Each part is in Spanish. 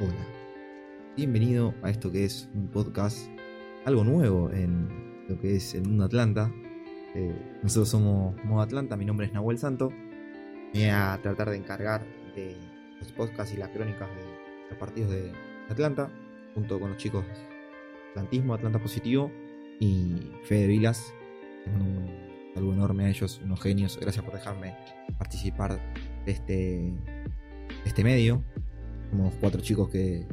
Hola, bienvenido a esto que es un podcast, algo nuevo en lo que es el mundo Atlanta. Eh, nosotros somos Modo Atlanta, mi nombre es Nahuel Santo. Voy a tratar de encargar de los podcasts y las crónicas de los partidos de Atlanta, junto con los chicos Atlantismo, Atlanta Positivo y Fede Vilas. un saludo enorme a ellos, unos genios. Gracias por dejarme participar de este, de este medio. Somos cuatro chicos que,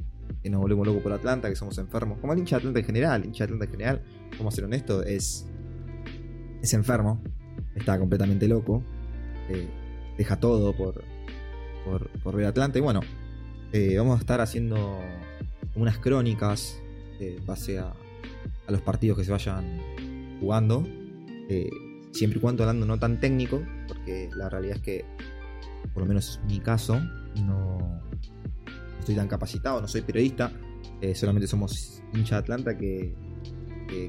nos volvemos locos por Atlanta, que somos enfermos. Como el hincha de Atlanta en general. El hincha de Atlanta en general, vamos a ser honestos, es, es enfermo. Está completamente loco. Eh, deja todo por, por, ver Atlanta. Y bueno, eh, vamos a estar haciendo unas crónicas eh, base a, a, los partidos que se vayan jugando. siempre y cuando hablando no tan técnico, porque la realidad es que, por lo menos en mi caso, no, estoy tan capacitado, no soy periodista, eh, solamente somos hincha de Atlanta que,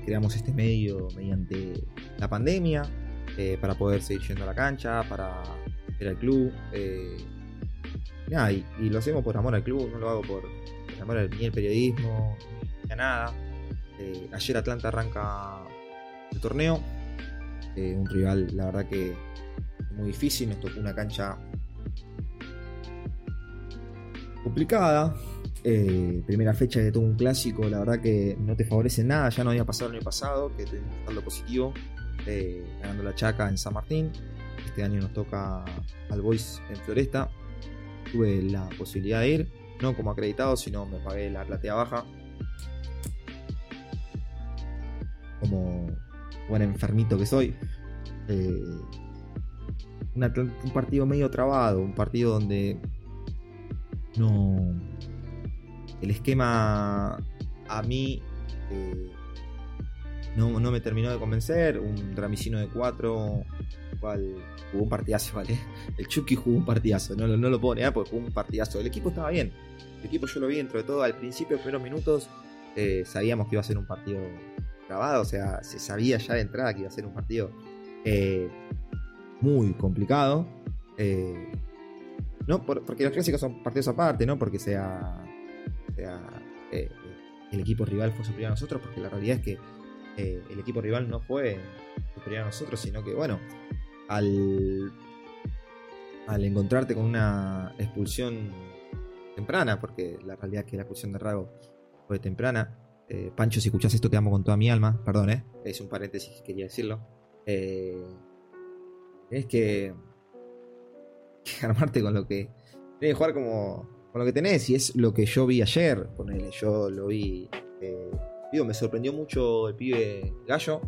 creamos este medio mediante la pandemia eh, para poder seguir yendo a la cancha, para ver al club. Eh, y, lo hacemos por amor al club, no lo hago por, amor al, ni al periodismo, ni a nada. ayer Atlanta arranca el torneo, un rival, la verdad que muy difícil, nos tocó una cancha complicada. Eh, primera fecha de todo un clásico, la verdad que no te favorece nada. Ya no había pasado el año pasado, que tuvimos lo positivo, eh, ganando la Chaca en San Martín. Este año nos toca al Boys en Floresta. Tuve la posibilidad de ir, no como acreditado, sino me pagué la platea baja. Como buen enfermito que soy. Eh, un partido medio trabado, un partido donde no. El esquema a mí eh, no, me terminó de convencer. Un Dramicino de 4, cual jugó un partidazo, ¿vale? El Chucky jugó un partidazo, no, no lo puedo negar porque jugó un partidazo. El equipo estaba bien. El equipo yo lo vi dentro de todo. Al principio, primeros minutos, eh, sabíamos que iba a ser un partido grabado, o sea, se sabía ya de entrada que iba a ser un partido eh, muy complicado. No, porque los clásicos son partidos aparte, no porque sea, eh, el equipo rival fue superior a nosotros, porque la realidad es que eh, el equipo rival no fue superior a nosotros, sino que, bueno, al, al encontrarte con una expulsión temprana, porque la realidad es que la expulsión de Rago fue temprana. Eh, Pancho, si escuchás esto, te amo con toda mi alma, perdón, ¿eh? es un paréntesis, quería decirlo. es que armarte con lo que. Tienes que jugar como. con lo que tenés. Y es lo que yo vi ayer. Ponele, yo lo vi. Eh, me sorprendió mucho el pibe Gallo.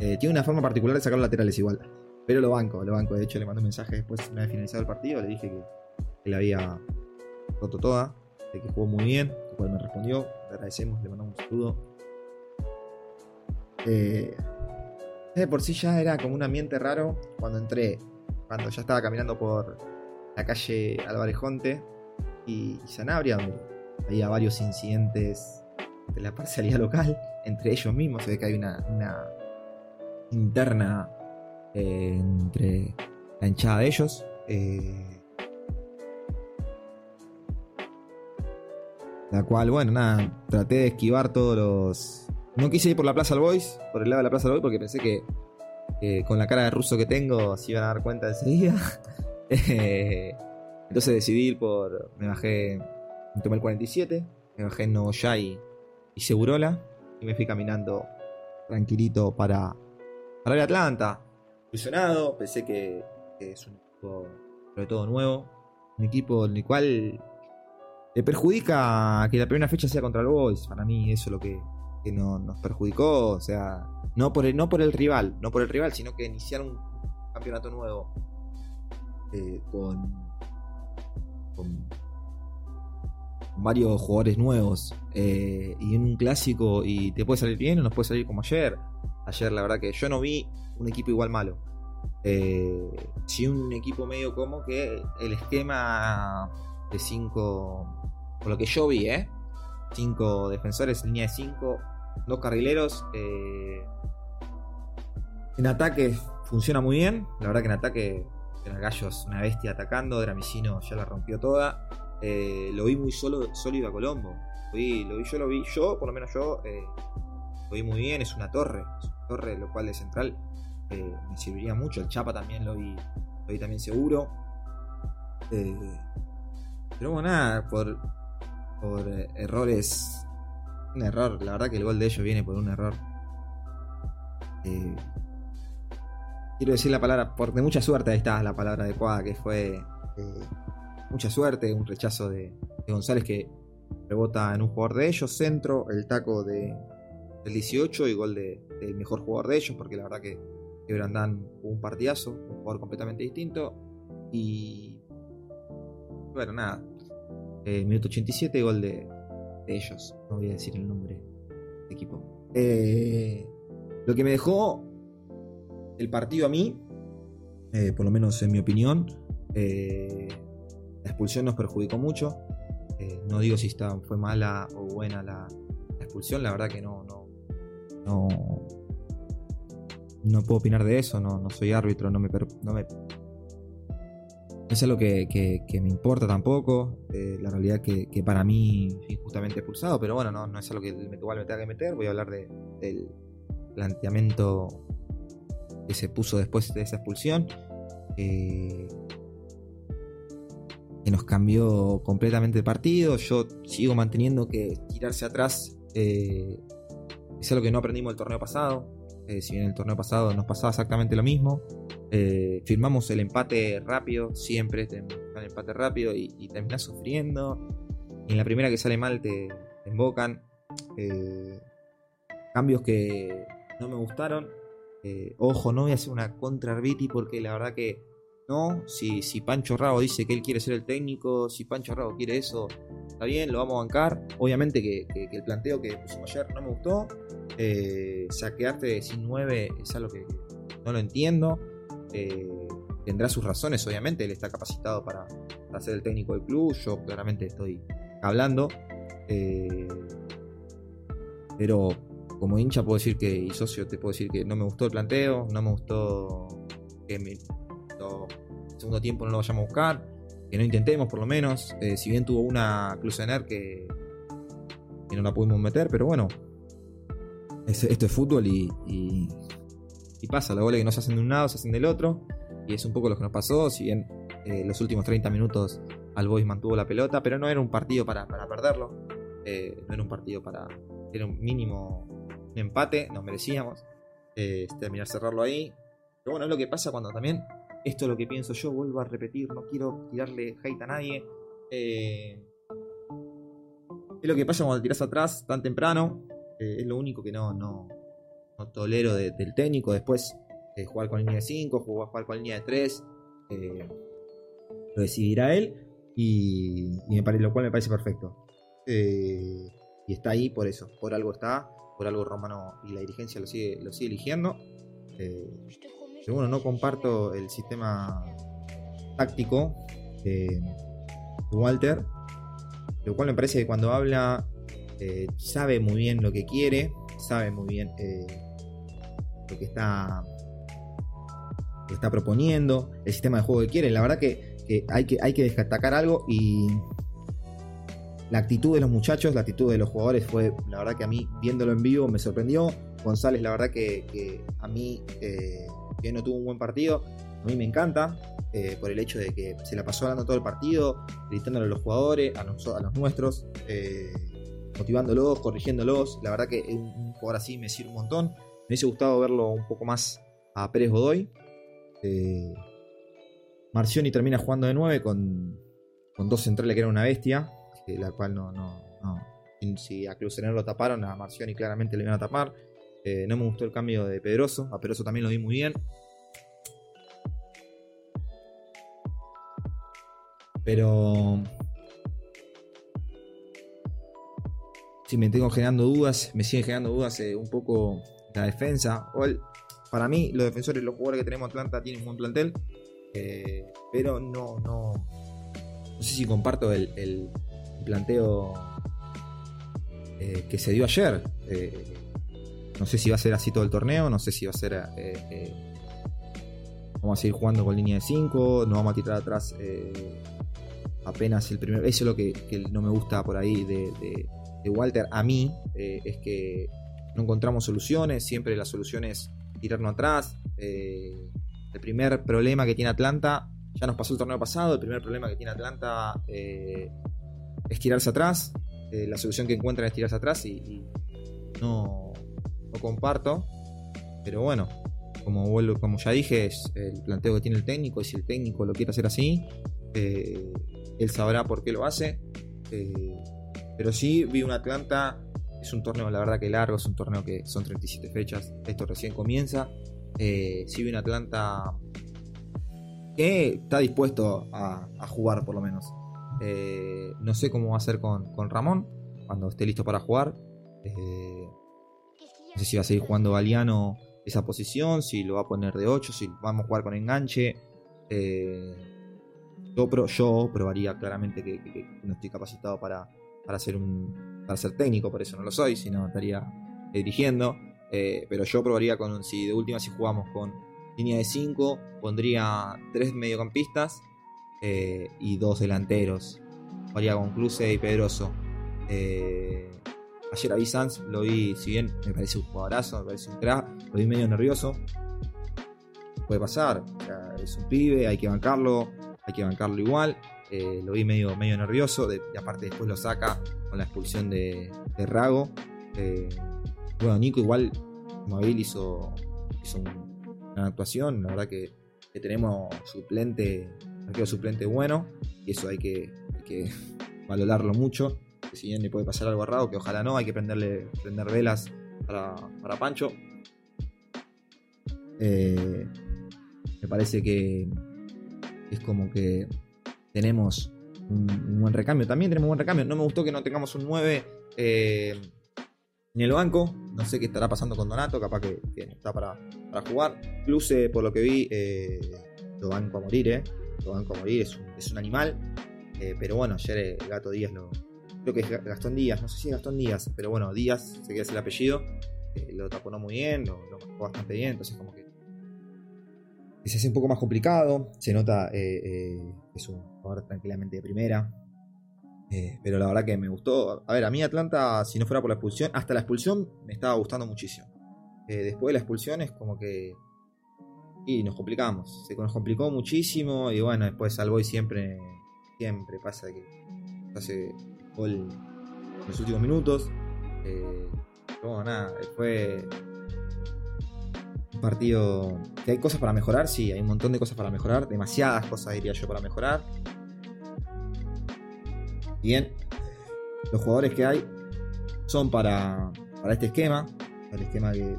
Eh, tiene una forma particular de sacar los laterales igual. Pero lo banco, lo banco. De hecho, le mandé un mensaje después, una vez finalizado el partido. Le dije que, que le había roto toda. De que jugó muy bien. Lo cual me respondió. Le agradecemos, le mandamos un saludo. Eh, de por sí ya era como un ambiente raro cuando entré cuando ya estaba caminando por la calle Álvarez Jonte y Sanabria, donde había varios incidentes de la parcialidad local, entre ellos mismos, se ve que hay una, interna eh, entre la hinchada de ellos. Eh, la cual, bueno, nada, traté de esquivar todos los... No quise ir por la Plaza del Boys, por el lado de la Plaza del Boys, porque pensé que con la cara de ruso que tengo se iban a dar cuenta enseguida. Eh, entonces decidí ir por. Me bajé. Me tomé el 47, me bajé en Nogoyá y, Segurola. Y me fui caminando tranquilito para, para ver Atlanta. Ilusionado, pensé que, es un equipo, sobre todo nuevo. Un equipo en el cual le perjudica que la primera fecha sea contra el Boys. Para mí, eso es lo que, que nos perjudicó. O sea, no por, el, no por el rival, no por el rival, sino que iniciar un campeonato nuevo eh, con, varios jugadores nuevos eh, y en un clásico y te puede salir bien o nos puede salir como ayer. Ayer la verdad que yo no vi un equipo igual malo. Eh, un equipo medio como que el esquema de 5, por lo que yo vi, ¿eh? 5 defensores, línea de 5, dos carrileros. Eh, en ataque funciona muy bien. La verdad que en ataque gallo es una bestia atacando. Dramicino ya la rompió toda. eh, lo vi muy solo, sólido a Colombo. Lo vi, yo lo vi, yo, por lo menos yo, eh, lo vi muy bien, es una torre, torre, lo cual de central me serviría mucho. El Chapa también lo vi, lo vi también seguro. pero bueno, nada, por, por errores, un error, la verdad que el gol de ellos viene por un error. quiero decir la palabra, por de mucha suerte, ahí está la palabra adecuada, que fue mucha suerte, un rechazo de, González que rebota en un jugador de ellos, centro, el taco de, del 18 y gol del mejor jugador de ellos, porque la verdad que, que Brandán un partidazo, un jugador completamente distinto. Y bueno, nada, eh, minuto 87, gol de, ellos, no voy a decir el nombre de equipo. Eh, lo que me dejó el partido a mí, eh, por lo menos en mi opinión, la expulsión nos perjudicó mucho. Eh, no digo si está, fue mala o buena la, expulsión, la verdad que no, no, no, no puedo opinar de eso, no, no soy árbitro, no me, no me es algo que, que, me importa tampoco. Eh, la realidad que, que para mí fui injustamente expulsado, pero bueno, no, no es algo que igual me tenga que meter. Voy a hablar de, del planteamiento que se puso después de esa expulsión. Eh, que nos cambió completamente el partido. Yo sigo manteniendo que tirarse atrás eh, es algo que no aprendimos el torneo pasado. Si bien el torneo pasado nos pasaba exactamente lo mismo. Eh, firmamos el empate rápido, siempre el empate rápido y, y terminás sufriendo. Y en la primera que sale mal te, te embocan. cambios que no me gustaron. ojo, no voy a hacer una contra Arbiti porque la verdad que ¿no? Si, si Pancho Rago dice que él quiere ser el técnico, si Pancho Rago quiere eso, está bien, lo vamos a bancar. Obviamente que, el planteo que pusimos ayer no me gustó. Eh, saquearte sin 9 es algo que no lo entiendo. Eh, tendrá sus razones, obviamente, él está capacitado para, ser el técnico del club. Yo claramente estoy hablando. Eh, pero como hincha puedo decir que, y socio te puedo decir que no me gustó el planteo, no me gustó que me, segundo tiempo no lo vayamos a buscar, que no intentemos por lo menos, eh, si bien tuvo una Clusener que, que no la pudimos meter, pero bueno, esto es fútbol y, pasa, los goles que no se hacen de un lado se hacen del otro, y es un poco lo que nos pasó, si bien eh, los últimos 30 minutos Al Boys mantuvo la pelota, pero no era un partido para, perderlo, eh, no era un partido para, era un mínimo empate, nos merecíamos terminar cerrarlo ahí. Pero bueno, es lo que pasa cuando también esto es lo que pienso yo, vuelvo a repetir, no quiero tirarle hate a nadie. Eh, es lo que pasa cuando tiras atrás tan temprano. Eh, es lo único que no, tolero del técnico. Después, eh, jugar con línea de 5, jugar con línea de 3. lo decidirá él. Y, me parece, lo cual me parece perfecto. y está ahí por eso. Por algo está. Por algo Romano y la dirigencia lo sigue, lo sigue eligiendo. Pero bueno, no comparto el sistema táctico de, Walter, lo cual me parece que cuando habla eh, sabe muy bien lo que quiere, sabe muy bien eh, que está, está proponiendo, el sistema de juego que quiere. La verdad que, hay que hay que destacar algo y la actitud de los muchachos, la actitud de los jugadores fue, la verdad que a mí viéndolo en vivo me sorprendió. González, la verdad que, a mí eh, que no tuvo un buen partido. A mí me encanta eh, por el hecho de que se la pasó hablando todo el partido, gritándole a los jugadores, a, los, a los nuestros, eh, motivándolos, corrigiéndolos. La verdad que un, jugador así me sirve un montón. Me hubiese gustado verlo un poco más a Pérez Godoy. Eh, Marcioni termina jugando de 9 con, con dos centrales que eran una bestia, la cual no, no, Si a Clusener lo taparon, a Marcioni claramente le iban a tapar. Eh, no me gustó el cambio de Pedroso. A Pedroso también lo vi muy bien. Pero. Si me tengo generando dudas, me siguen generando dudas eh, un poco la defensa. para mí, los defensores, los jugadores que tenemos Atlanta tienen un buen plantel. Eh, pero no, no. No sé si comparto el, planteo que se dio ayer. No sé si va a ser así todo el torneo, no sé si va a ser... Eh, eh, vamos a seguir jugando con línea de 5, no vamos a tirar atrás eh, apenas el primer. Eso es lo que, no me gusta por ahí de, Walter. A mí eh, es que no encontramos soluciones. Siempre la solución es tirarnos atrás. Eh, el primer problema que tiene Atlanta, ya nos pasó el torneo pasado. El primer problema que tiene Atlanta eh, es tirarse atrás. la solución que encuentran es tirarse atrás y, no, no comparto. Pero bueno, como, vuelvo, como ya dije, es el planteo que tiene el técnico. Y si el técnico lo quiere hacer así, eh, él sabrá por qué lo hace. Eh, pero sí, vi un Atlanta. Es un torneo, la verdad, que largo. Es un torneo que son 37 fechas. Esto recién comienza. Eh, sí, vi un Atlanta que está dispuesto a, jugar, por lo menos. no sé cómo va a ser con, con Ramón cuando esté listo para jugar. no sé si va a seguir jugando Galeano esa posición, si lo va a poner de 8, si vamos a jugar con enganche. Eh, yo, yo probaría claramente que, no estoy capacitado para, para, ser un, para ser técnico, por eso no lo soy, sino estaría dirigiendo. Eh, pero yo probaría con, si de última si jugamos con línea de 5, pondría 3 mediocampistas eh, y 2 delanteros. Jugaría con Cruce y Pedroso. Ayer a Sanz lo vi, si bien me parece un jugadorazo, me parece un crack, lo vi medio nervioso. Puede pasar, es un pibe, hay que bancarlo, hay que bancarlo igual. Eh, lo vi medio, medio nervioso, de, y aparte después lo saca con la expulsión de, Rago. Eh, bueno, Nico igual, como hizo, hizo una actuación, la verdad que, tenemos suplente, arquero suplente bueno, y eso hay que, hay que valorarlo mucho si bien le puede pasar algo raro, que ojalá no, hay que prenderle prender velas para, Pancho. Eh, me parece que es como que tenemos un, buen recambio. También tenemos un buen recambio. No me gustó que no tengamos un 9 eh, en el banco. No sé qué estará pasando con Donato, capaz que, está para, jugar. Luce, por lo que vi, eh, lo banco a morir, ¿eh? Lo banco a morir, es un, es un animal. pero bueno, ayer el gato Díaz lo, creo que es Gastón Díaz, no sé si es Gastón Díaz, pero bueno, Díaz se queda el apellido, eh, lo taponó muy bien, lo, lo bastante bien, entonces como que se hace un poco más complicado, se nota eh, eh, es un jugador tranquilamente de primera, pero la verdad que me gustó, a ver, a mí Atlanta, si no fuera por la expulsión, hasta la expulsión me estaba gustando muchísimo, después de la expulsión es como que... Y nos complicamos, se nos complicó muchísimo y bueno, después Alboy siempre, siempre pasa que hace en los últimos minutos. Eh, bueno, nada, un partido que hay cosas para mejorar, sí, hay un montón de cosas para mejorar, demasiadas cosas diría yo para mejorar. Bien, los jugadores que hay son para, para este esquema, el esquema de,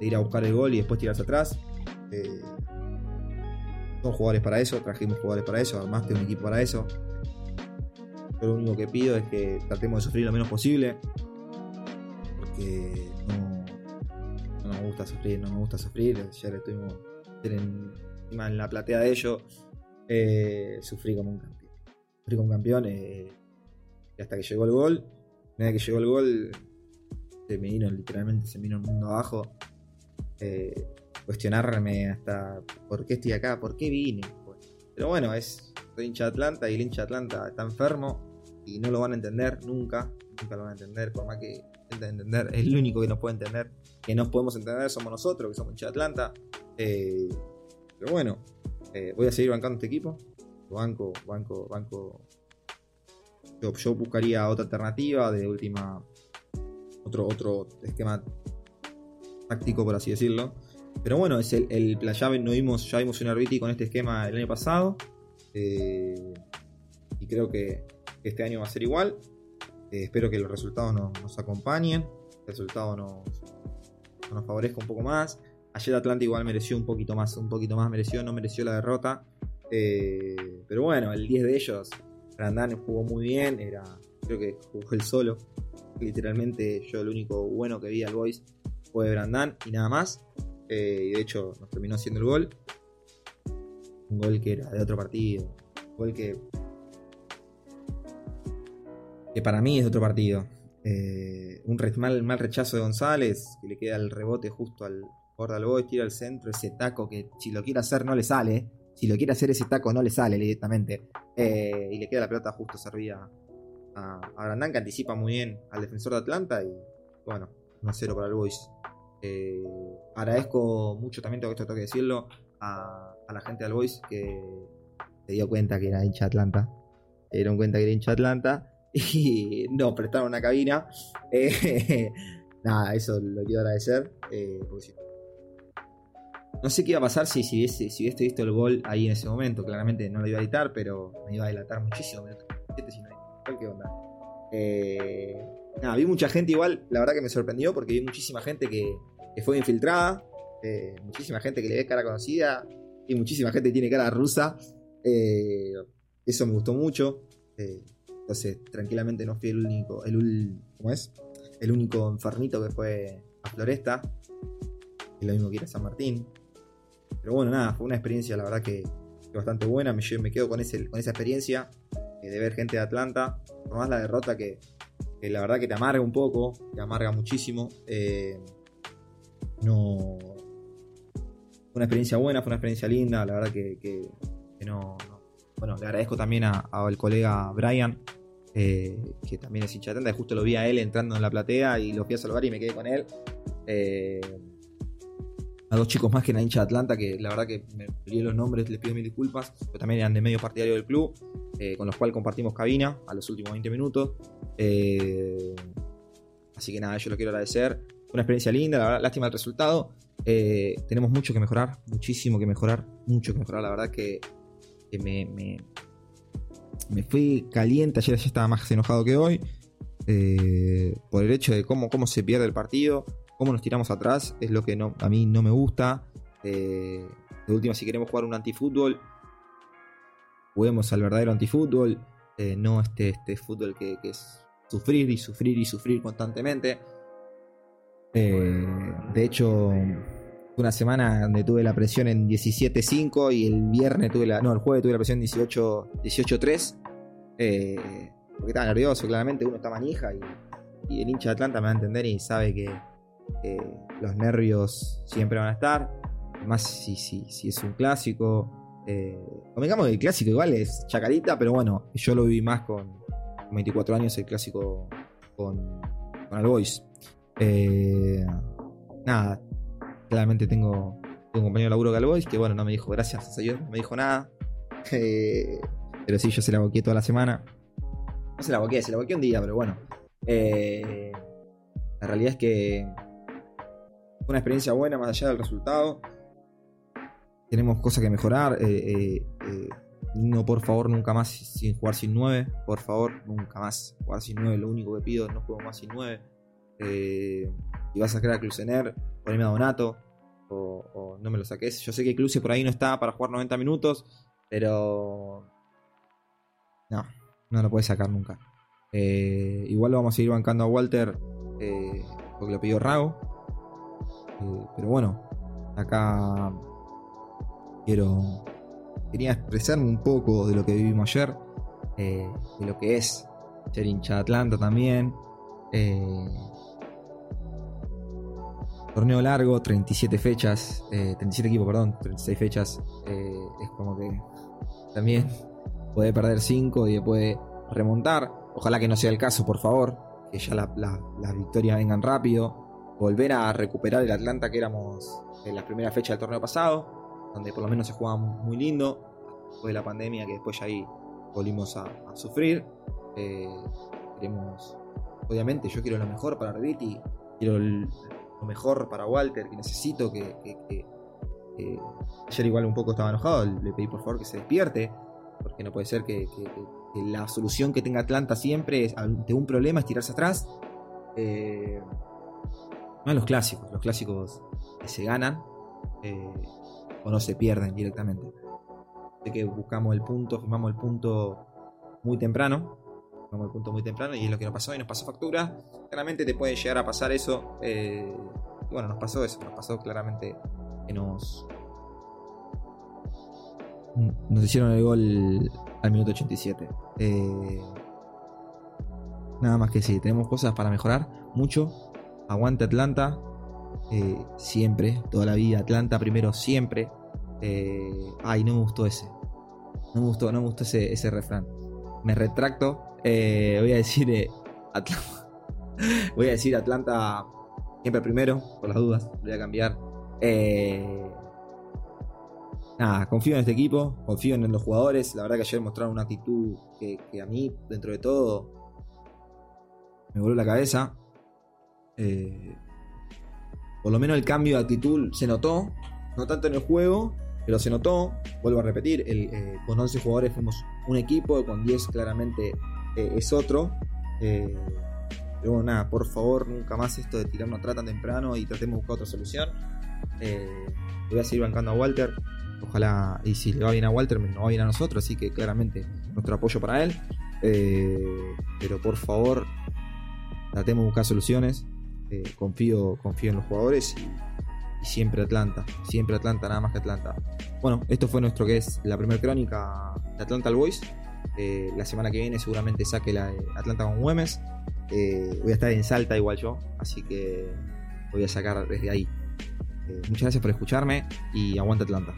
ir a buscar el gol y después tirarse atrás. Eh, son jugadores para eso, trajimos jugadores para eso, tengo un equipo para eso. Yo lo único que pido es que tratemos de sufrir lo menos posible. Porque no gusta sufrir, no me gusta sufrir. Le estuvimos encima en la platea de ellos. Eh, sufrí como un campeón. Sufrí como un campeón. Eh, y hasta que llegó el gol. Una que llegó el gol, se me vino literalmente, se me vino el mundo abajo. Eh, cuestionarme hasta por qué estoy acá, por qué vine. Pero bueno, es soy hincha de Atlanta y el hincha de Atlanta está enfermo y no lo van a entender nunca, nunca lo van a entender, por más que entender, es el único que nos puede entender, que nos podemos entender somos nosotros, que somos hincha de Atlanta. Eh, pero bueno, eh, voy a seguir bancando este equipo. Banco, banco, banco. Yo, buscaría otra alternativa de última. Otro, otro esquema táctico, por así decirlo. Pero bueno, es el, el ya, no vimos, ya vimos un Arbiti con este esquema el año pasado. Eh, y creo que este año va a ser igual. Eh, espero que los resultados nos, acompañen, el resultado nos, favorezca un poco más. Ayer Atlanta igual mereció un poquito más, un poquito más mereció, no mereció la derrota. Eh, pero bueno, el 10 de ellos, Brandán jugó muy bien, era, creo que jugó el solo. Literalmente yo el único bueno que vi al Boys fue Brandán y nada más. Eh, y de hecho nos terminó haciendo el gol. Un gol que era de otro partido. Un gol que que para mí es otro partido. Eh, un mal, mal, rechazo de González, que le queda el rebote justo al borde del boy, tira al centro, ese taco que si lo quiere hacer no le sale. si lo quiere hacer ese taco no le sale directamente. Eh, y le queda la pelota justo servida a, a Grandán, que anticipa muy bien al defensor de Atlanta. Y bueno, 1-0 para el Boys. Eh, agradezco mucho también, tengo que, tengo que decirlo, a, la gente del Boys que se dio cuenta que era hincha Atlanta. Se dieron cuenta que era hincha Atlanta y nos prestaron una cabina. Eh, nada, eso lo quiero agradecer. Eh, no sé qué iba a pasar si, si, hubiese, si hubiese visto el gol ahí en ese momento. Claramente no lo iba a editar, pero me iba a delatar muchísimo. minuto 37, si no hay- ¿Qué? Eh, vi mucha gente igual. La verdad que me sorprendió porque vi muchísima gente que, que fue infiltrada. muchísima gente que le ve cara conocida. Y muchísima gente que tiene cara rusa. Eso me gustó mucho. Entonces, tranquilamente no fui el único. El, ¿Cómo es? El único enfermito que fue a Floresta. Y lo mismo que ir a San Martín. Pero bueno, nada, fue una experiencia, la verdad que, que bastante buena. Me, quedo con, ese, con esa experiencia eh, de ver gente de Atlanta. Por más la derrota que, la verdad que te amarga un poco, te amarga muchísimo. Eh, no. Fue una experiencia buena, fue una experiencia linda, la verdad que, no, no- Bueno, le agradezco también al colega Brian, eh, que también es hincha de Atlanta, justo lo vi a él entrando en la platea y lo fui a saludar y me quedé con él. Eh, a dos chicos más que eran hincha de Atlanta, que la verdad que me olvidé los nombres, les pido mil disculpas, pero también eran de medio partidario del club, eh, con los cuales compartimos cabina a los últimos 20 minutos. Así que nada, yo lo quiero agradecer. Una experiencia linda, la verdad, lástima el resultado. Tenemos mucho que mejorar, muchísimo que mejorar, mucho que mejorar. La verdad que, me, me fui caliente, ayer ya estaba más enojado que hoy, eh, por el hecho de cómo, cómo se pierde el partido, cómo nos tiramos atrás, es lo que a mí no me gusta. Eh, de última, si queremos jugar un antifútbol, juguemos al verdadero antifútbol, eh, no este, este fútbol que, que es sufrir y sufrir y sufrir constantemente. Eh, de hecho, una semana donde tuve la presión en 17.5 y el viernes tuve la. No, el jueves tuve la presión en 18 18.3. Eh, porque estaba nervioso, claramente. Uno está manija y, el hincha de Atlanta me va a entender y sabe que los nervios siempre van a estar. Más si, si, si es un clásico. Eh, convengamos que el clásico igual es chacarita, pero bueno, yo lo viví más con, con 24 años el clásico con, con el Boys. Eh, nada, claramente tengo, un compañero de laburo Galvois que bueno, no me dijo gracias no me dijo nada. Eh, pero sí, yo se la boqué toda la semana. No se la boqué, se la boqué un día, pero bueno. Eh, la realidad es que fue una experiencia buena más allá del resultado. Tenemos cosas que mejorar. eh, eh, eh, no, por favor, nunca más sin jugar sin 9. Por favor, nunca más jugar sin 9. Lo único que pido, no juego más sin 9. Eh, y vas a sacar a Clusener, poneme a Donato. O, o no me lo saques. Yo sé que Cluse por ahí no está para jugar 90 minutos. Pero. No, no lo puedes sacar nunca. Eh, igual lo vamos a ir bancando a Walter. eh, porque lo pidió Rago. Eh, pero bueno, acá quiero. Quería expresarme un poco de lo que vivimos ayer. de lo que es ser hincha de Atlanta también. Torneo largo, 37 fechas, eh, 37 equipos, perdón, 36 fechas. es como que también puede perder 5 y puede remontar. Ojalá que no sea el caso, por favor. Que ya la- la- las victorias vengan rápido. Volver a recuperar el Atlanta que éramos en la primera fecha del torneo pasado, donde por lo menos se jugaba muy lindo. Después de la pandemia, que después ya ahí volvimos a, sufrir. Eh, queremos, obviamente, yo quiero lo mejor para Reviti, quiero lo mejor para Walter, que necesito que- ayer igual un poco estaba enojado, le pedí por favor que se despierte, porque no puede ser que, la solución que tenga Atlanta siempre es, ante un problema es tirarse atrás. Eh, no los clásicos, los clásicos se ganan eh, o no se pierden directamente. Sé que buscamos el punto, firmamos el punto muy temprano. Firmamos el punto muy temprano y es lo que nos pasó y nos pasó factura. Claramente te puede llegar a pasar eso. eh, bueno, nos pasó eso, nos pasó claramente que nos. Nos hicieron el gol al minuto 87. Eh, nada más que sí, tenemos cosas para mejorar mucho. Aguante Atlanta. eh, siempre, toda la vida. Atlanta primero, siempre. Eh, ay, no me gustó ese. No me gustó, no me gustó ese, ese refrán. Me retracto. Eh, voy a decir Atlanta. voy a decir Atlanta siempre primero, por las dudas. Voy a cambiar. Eh, nada, confío en este equipo, confío en los jugadores. La verdad que ayer mostraron una actitud que, a mí, dentro de todo, me voló la cabeza. Eh, por lo menos el cambio de actitud se notó, no tanto en el juego, pero se notó. Vuelvo a repetir, eh, con 11 jugadores fuimos un equipo, con 10 claramente eh, es otro. Pero bueno, nada, por favor, nunca más esto de tirarnos atrás tan temprano y tratemos de buscar otra solución. Voy a seguir bancando a Walter. Ojalá, y si le va bien a Walter, nos va bien a nosotros, así que claramente nuestro apoyo para él. Eh, pero por favor, tratemos de buscar soluciones. Eh, confío, confío en los jugadores y, siempre Atlanta. Siempre Atlanta, nada más que Atlanta. Bueno, esto fue nuestro que es la primera crónica de Atlanta Boys. Eh, la semana que viene seguramente saque la de Atlanta con Güemes. Voy a estar en Salta igual yo, así que voy a sacar desde ahí. Muchas gracias por escucharme y aguanta Atlanta.